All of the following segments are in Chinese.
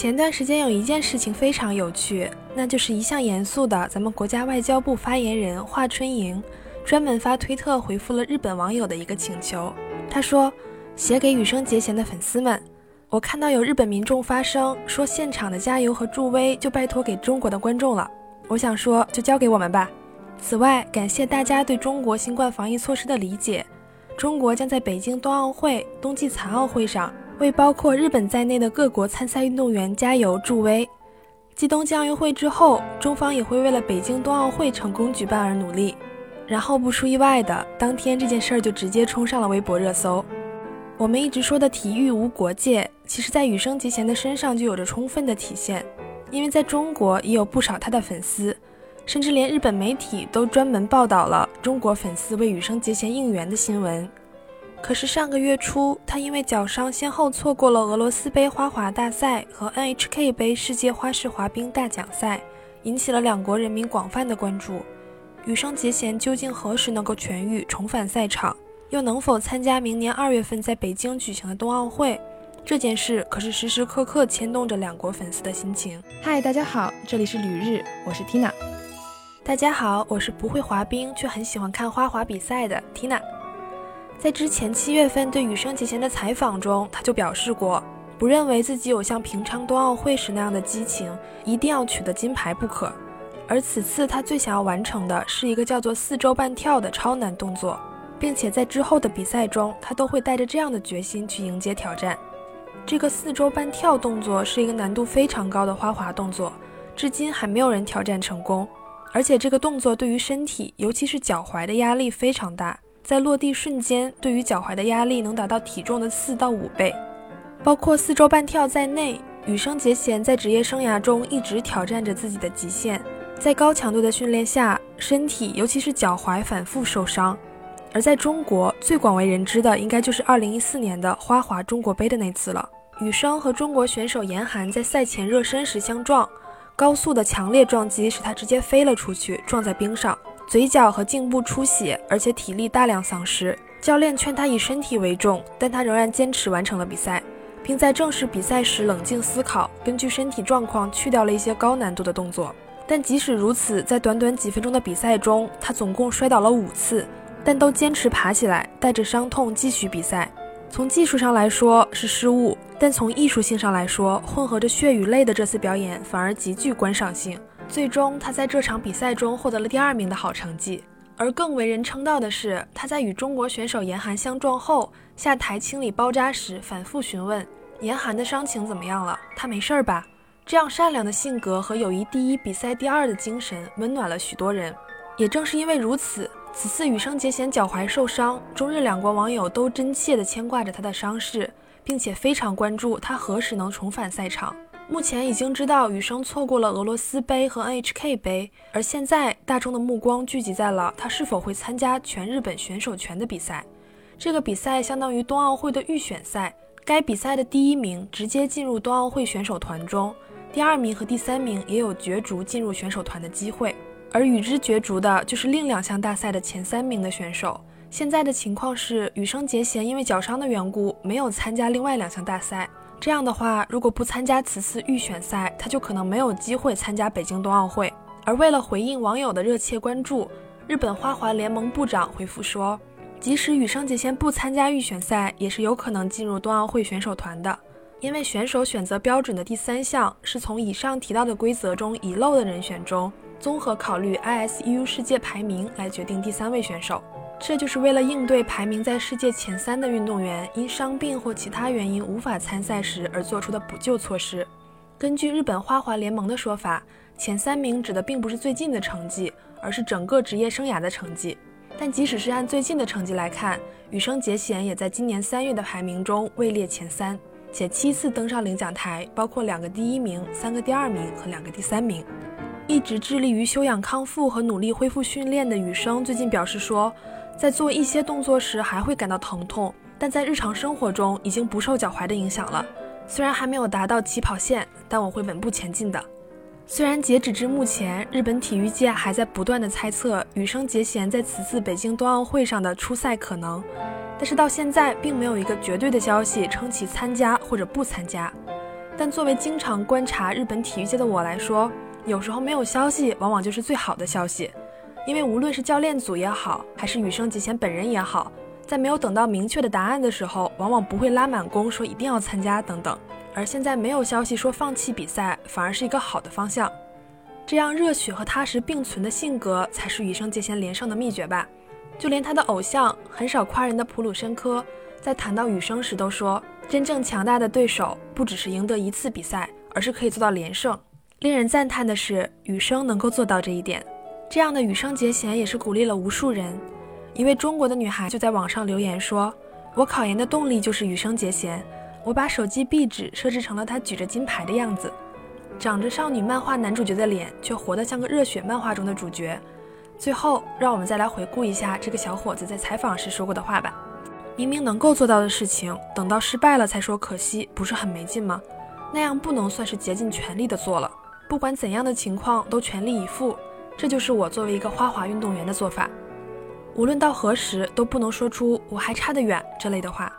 前段时间有一件事情非常有趣，那就是一向严肃的咱们国家外交部发言人华春莹，专门发推特回复了日本网友的一个请求。他说：“写给羽生结弦的粉丝们，我看到有日本民众发声说，现场的加油和助威就拜托给中国的观众了。我想说，就交给我们吧。此外，感谢大家对中国新冠防疫措施的理解。中国将在北京冬奥会、冬季残奥会上。”为包括日本在内的各国参赛运动员加油助威。继东京奥运会之后，中方也会为了北京冬奥会成功举办而努力。然后不出意外的，当天这件事儿就直接冲上了微博热搜。我们一直说的体育无国界，其实在羽生结弦的身上就有着充分的体现。因为在中国也有不少他的粉丝，甚至连日本媒体都专门报道了中国粉丝为羽生结弦应援的新闻。可是上个月初，他因为脚伤，先后错过了俄罗斯杯花滑大赛和 NHK 杯世界花式滑冰大奖赛，引起了两国人民广泛的关注。羽生结弦究竟何时能够痊愈，重返赛场，又能否参加明年二月份在北京举行的冬奥会？这件事可是时时刻刻牵动着两国粉丝的心情。嗨，大家好，这里是旅日，我是 Tina。大家好，我是不会滑冰却很喜欢看花滑比赛的 Tina。在之前七月份对羽生结弦的采访中，他就表示过，不认为自己有像平昌冬奥会时那样的激情，一定要取得金牌不可。而此次他最想要完成的是一个叫做四周半跳的超难动作，并且在之后的比赛中，他都会带着这样的决心去迎接挑战。这个四周半跳动作是一个难度非常高的花滑动作，至今还没有人挑战成功。而且这个动作对于身体，尤其是脚踝的压力非常大。在落地瞬间，对于脚踝的压力能达到体重的四到五倍。包括四周半跳在内，羽生结弦在职业生涯中一直挑战着自己的极限。在高强度的训练下，身体尤其是脚踝反复受伤。而在中国最广为人知的，应该就是2014年的花滑中国杯的那次了。羽生和中国选手严寒在赛前热身时相撞，高速的强烈撞击使他直接飞了出去，撞在冰上。嘴角和颈部出血，而且体力大量丧失。教练劝他以身体为重，但他仍然坚持完成了比赛，并在正式比赛时冷静思考，根据身体状况去掉了一些高难度的动作。但即使如此，在短短几分钟的比赛中，他总共摔倒了五次，但都坚持爬起来，带着伤痛继续比赛。从技术上来说是失误，但从艺术性上来说，混合着血与泪的这次表演反而极具观赏性。最终，他在这场比赛中获得了第二名的好成绩。而更为人称道的是，他在与中国选手严寒相撞后下台清理包扎时，反复询问严寒的伤情怎么样了，他没事儿吧？这样善良的性格和友谊第一、比赛第二的精神，温暖了许多人。也正是因为如此，此次羽生结弦脚踝受伤，中日两国网友都真切地牵挂着他的伤势，并且非常关注他何时能重返赛场。目前已经知道羽生错过了俄罗斯杯和 NHK 杯，而现在大众的目光聚集在了他是否会参加全日本选手权的比赛。这个比赛相当于冬奥会的预选赛，该比赛的第一名直接进入冬奥会选手团中，第二名和第三名也有角逐进入选手团的机会，而与之角逐的就是另两项大赛的前三名的选手。现在的情况是，羽生结弦因为脚伤的缘故，没有参加另外两项大赛。这样的话，如果不参加此次预选赛，他就可能没有机会参加北京冬奥会。而为了回应网友的热切关注，日本花滑联盟部长回复说，即使羽生结弦不参加预选赛，也是有可能进入冬奥会选手团的，因为选手选择标准的第三项是从以上提到的规则中遗漏的人选中，综合考虑 ISU 世界排名来决定第三位选手。这就是为了应对排名在世界前三的运动员因伤病或其他原因无法参赛时而做出的补救措施。根据日本花滑联盟的说法，前三名指的并不是最近的成绩，而是整个职业生涯的成绩。但即使是按最近的成绩来看，羽生结弦也在今年三月的排名中位列前三，且七次登上领奖台，包括两个第一名、三个第二名和两个第三名。一直致力于休养康复和努力恢复训练的羽生最近表示说。在做一些动作时还会感到疼痛，但在日常生活中已经不受脚踝的影响了。虽然还没有达到起跑线，但我会稳步前进的。虽然截止至目前，日本体育界还在不断的猜测羽生结弦在此次北京冬奥会上的出赛可能，但是到现在并没有一个绝对的消息称其参加或者不参加。但作为经常观察日本体育界的我来说，有时候没有消息往往就是最好的消息，因为无论是教练组也好，还是羽生结弦本人也好，在没有等到明确的答案的时候，往往不会拉满弓说一定要参加等等。而现在没有消息说放弃比赛，反而是一个好的方向。这样热血和踏实并存的性格，才是羽生结弦连胜的秘诀吧。就连他的偶像很少夸人的普鲁申科，在谈到羽生时都说，真正强大的对手不只是赢得一次比赛，而是可以做到连胜。令人赞叹的是，羽生能够做到这一点。这样的羽生结弦也是鼓励了无数人。一位中国的女孩就在网上留言说：“我考研的动力就是羽生结弦。我把手机壁纸设置成了她举着金牌的样子，长着少女漫画男主角的脸，却活得像个热血漫画中的主角。”最后，让我们再来回顾一下这个小伙子在采访时说过的话吧。明明能够做到的事情，等到失败了才说可惜，不是很没劲吗？那样不能算是竭尽全力的做了。不管怎样的情况，都全力以赴，这就是我作为一个花滑运动员的做法。无论到何时，都不能说出“我还差得远”这类的话。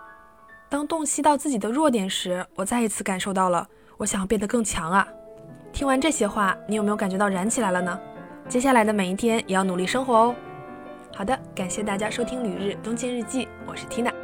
当洞悉到自己的弱点时，我再一次感受到了我想要变得更强啊！听完这些话，你有没有感觉到燃起来了呢？接下来的每一天也要努力生活哦。好的，感谢大家收听《旅日东京日记》，我是 Tina。